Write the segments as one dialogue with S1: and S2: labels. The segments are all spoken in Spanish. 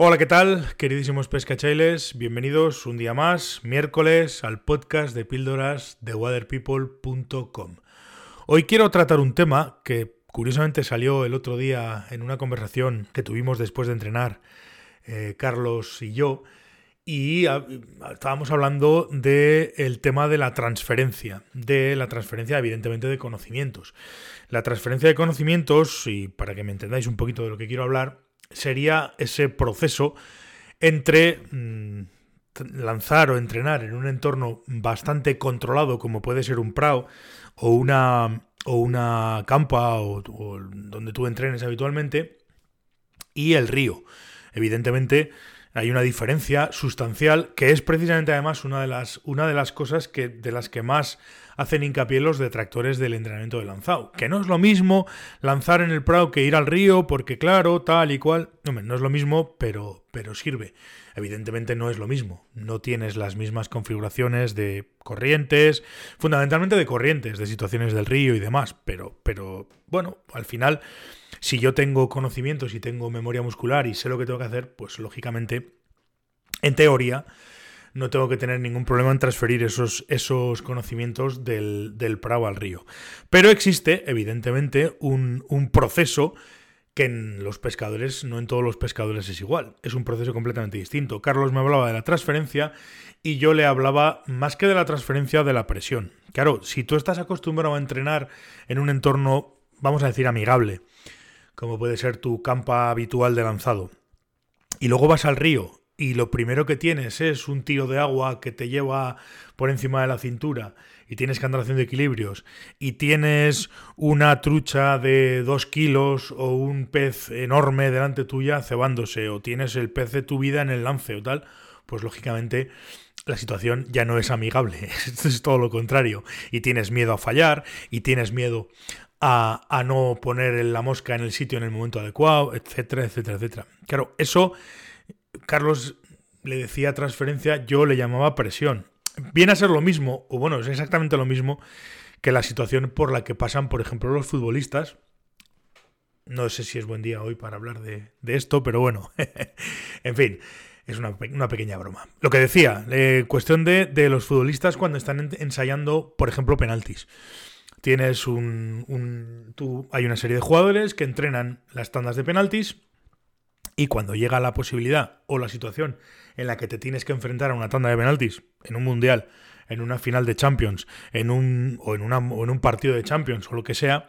S1: Hola, ¿qué tal, queridísimos pescachailes? Bienvenidos un día más, miércoles, al podcast de píldoras de waterpeople.com. Hoy quiero tratar un tema que curiosamente salió el otro día en una conversación que tuvimos después de entrenar eh, Carlos y yo, y estábamos hablando del tema de la transferencia, de la transferencia evidentemente de conocimientos. La transferencia de conocimientos, y para que me entendáis un poquito de lo que quiero hablar, sería ese proceso entre mm, lanzar o entrenar en un entorno bastante controlado como puede ser un prao o una, o una campa o, donde tú entrenes habitualmente y el río. Evidentemente hay una diferencia sustancial que es precisamente además una de las, una de las cosas que, de las que más hacen hincapié los detractores del entrenamiento de lanzado. Que no es lo mismo lanzar en el Prado que ir al río, porque claro, tal y cual. no es lo mismo, pero, pero sirve. Evidentemente no es lo mismo. No tienes las mismas configuraciones de corrientes, fundamentalmente de corrientes, de situaciones del río y demás. Pero, pero bueno, al final, si yo tengo conocimientos y tengo memoria muscular y sé lo que tengo que hacer, pues lógicamente, en teoría, no tengo que tener ningún problema en transferir esos, esos conocimientos del, del Prado al río. Pero existe, evidentemente, un, un proceso que en los pescadores, no en todos los pescadores es igual, es un proceso completamente distinto. Carlos me hablaba de la transferencia y yo le hablaba más que de la transferencia de la presión. Claro, si tú estás acostumbrado a entrenar en un entorno, vamos a decir, amigable, como puede ser tu campa habitual de lanzado, y luego vas al río y lo primero que tienes es un tiro de agua que te lleva por encima de la cintura y tienes que andar haciendo equilibrios y tienes una trucha de dos kilos o un pez enorme delante tuya cebándose o tienes el pez de tu vida en el lance o tal, pues lógicamente la situación ya no es amigable, es todo lo contrario y tienes miedo a fallar y tienes miedo a, a no poner la mosca en el sitio en el momento adecuado, etcétera, etcétera, etcétera. Claro, eso Carlos le decía transferencia, yo le llamaba presión. Viene a ser lo mismo, o bueno, es exactamente lo mismo que la situación por la que pasan, por ejemplo, los futbolistas. No sé si es buen día hoy para hablar de, esto, pero bueno, en fin, es una, pequeña broma. Lo que decía, eh, cuestión de, los futbolistas cuando están ensayando, por ejemplo, penaltis. Tienes un, un tú, hay una serie de jugadores que entrenan las tandas de penaltis y cuando llega la posibilidad o la situación en la que te tienes que enfrentar a una tanda de penaltis, en un mundial, en una final de Champions, en un, o, en una, o en un partido de Champions o lo que sea,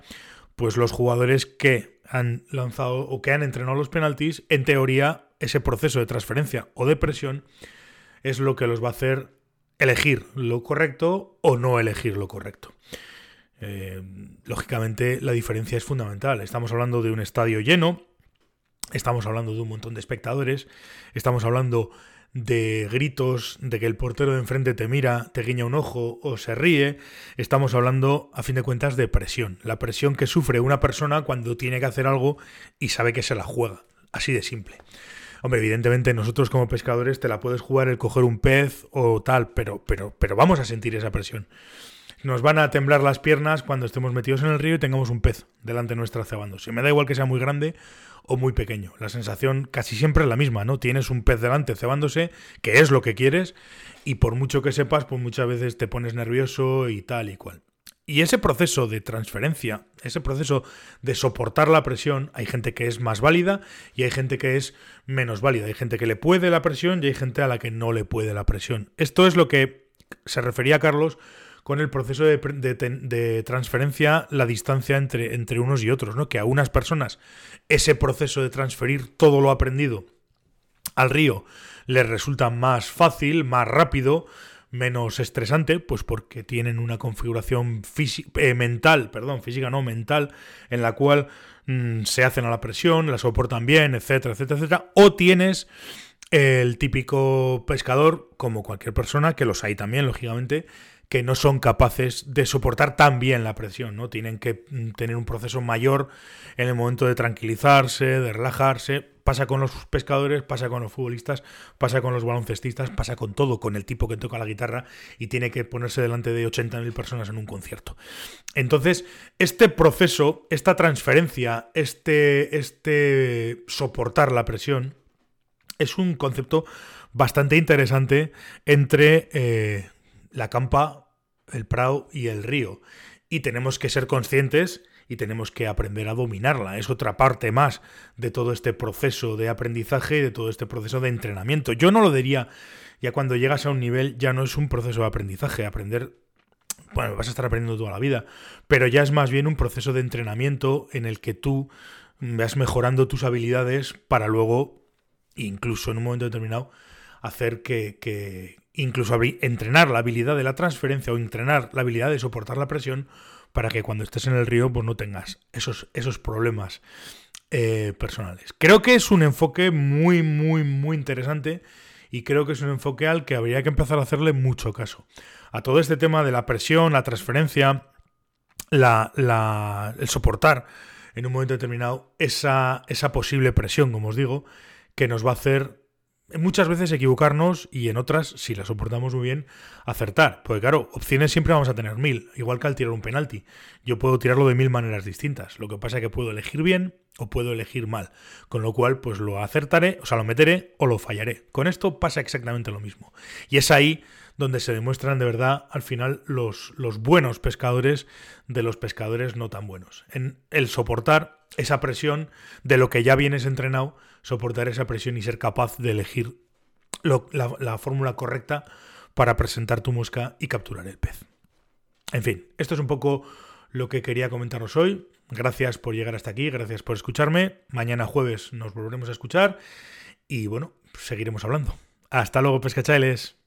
S1: pues los jugadores que han lanzado o que han entrenado los penaltis, en teoría, ese proceso de transferencia o de presión es lo que los va a hacer elegir lo correcto o no elegir lo correcto. Eh, lógicamente la diferencia es fundamental. Estamos hablando de un estadio lleno, Estamos hablando de un montón de espectadores, estamos hablando de gritos, de que el portero de enfrente te mira, te guiña un ojo o se ríe. Estamos hablando, a fin de cuentas, de presión. La presión que sufre una persona cuando tiene que hacer algo y sabe que se la juega. Así de simple. Hombre, evidentemente nosotros como pescadores te la puedes jugar el coger un pez o tal, pero, pero, pero vamos a sentir esa presión. Nos van a temblar las piernas cuando estemos metidos en el río y tengamos un pez delante nuestra cebando. Si me da igual que sea muy grande o muy pequeño. La sensación casi siempre es la misma, ¿no? Tienes un pez delante cebándose, que es lo que quieres, y por mucho que sepas, pues muchas veces te pones nervioso y tal y cual. Y ese proceso de transferencia, ese proceso de soportar la presión, hay gente que es más válida y hay gente que es menos válida. Hay gente que le puede la presión y hay gente a la que no le puede la presión. Esto es lo que se refería Carlos con el proceso de, transferencia, la distancia entre, unos y otros, ¿no? Que a unas personas ese proceso de transferir todo lo aprendido al río les resulta más fácil, más rápido, menos estresante, pues porque tienen una configuración eh, mental, perdón, física no, mental, en la cual mm, se hacen a la presión, la soportan bien, etcétera, etcétera, etcétera. O tienes el típico pescador, como cualquier persona, que los hay también, lógicamente, que no son capaces de soportar tan bien la presión, ¿no? Tienen que mm, tener un proceso mayor en el momento de tranquilizarse, de relajarse. Pasa con los pescadores, pasa con los futbolistas, pasa con los baloncestistas, pasa con todo, con el tipo que toca la guitarra y tiene que ponerse delante de 80.000 personas en un concierto. Entonces, este proceso, esta transferencia, este, este soportar la presión, es un concepto bastante interesante entre eh, la campa, el prado y el río. Y tenemos que ser conscientes y tenemos que aprender a dominarla. Es otra parte más de todo este proceso de aprendizaje y de todo este proceso de entrenamiento. Yo no lo diría, ya cuando llegas a un nivel ya no es un proceso de aprendizaje. Aprender, bueno, vas a estar aprendiendo toda la vida, pero ya es más bien un proceso de entrenamiento en el que tú vas mejorando tus habilidades para luego, incluso en un momento determinado, hacer que, que incluso entrenar la habilidad de la transferencia o entrenar la habilidad de soportar la presión para que cuando estés en el río pues no tengas esos, esos problemas eh, personales. Creo que es un enfoque muy, muy, muy interesante y creo que es un enfoque al que habría que empezar a hacerle mucho caso. A todo este tema de la presión, la transferencia, la, el soportar en un momento determinado esa, esa posible presión, como os digo, que nos va a hacer muchas veces equivocarnos y en otras, si la soportamos muy bien, acertar. Porque claro, opciones siempre vamos a tener mil, igual que al tirar un penalti. Yo puedo tirarlo de mil maneras distintas. Lo que pasa es que puedo elegir bien o puedo elegir mal. Con lo cual, pues lo acertaré, o sea, lo meteré o lo fallaré. Con esto pasa exactamente lo mismo. Y es ahí donde se demuestran de verdad al final los, los buenos pescadores de los pescadores no tan buenos. En el soportar esa presión de lo que ya vienes entrenado, soportar esa presión y ser capaz de elegir la, la fórmula correcta para presentar tu mosca y capturar el pez. En fin, esto es un poco lo que quería comentaros hoy. Gracias por llegar hasta aquí, gracias por escucharme. Mañana jueves nos volveremos a escuchar y bueno, seguiremos hablando. Hasta luego, pescachailes.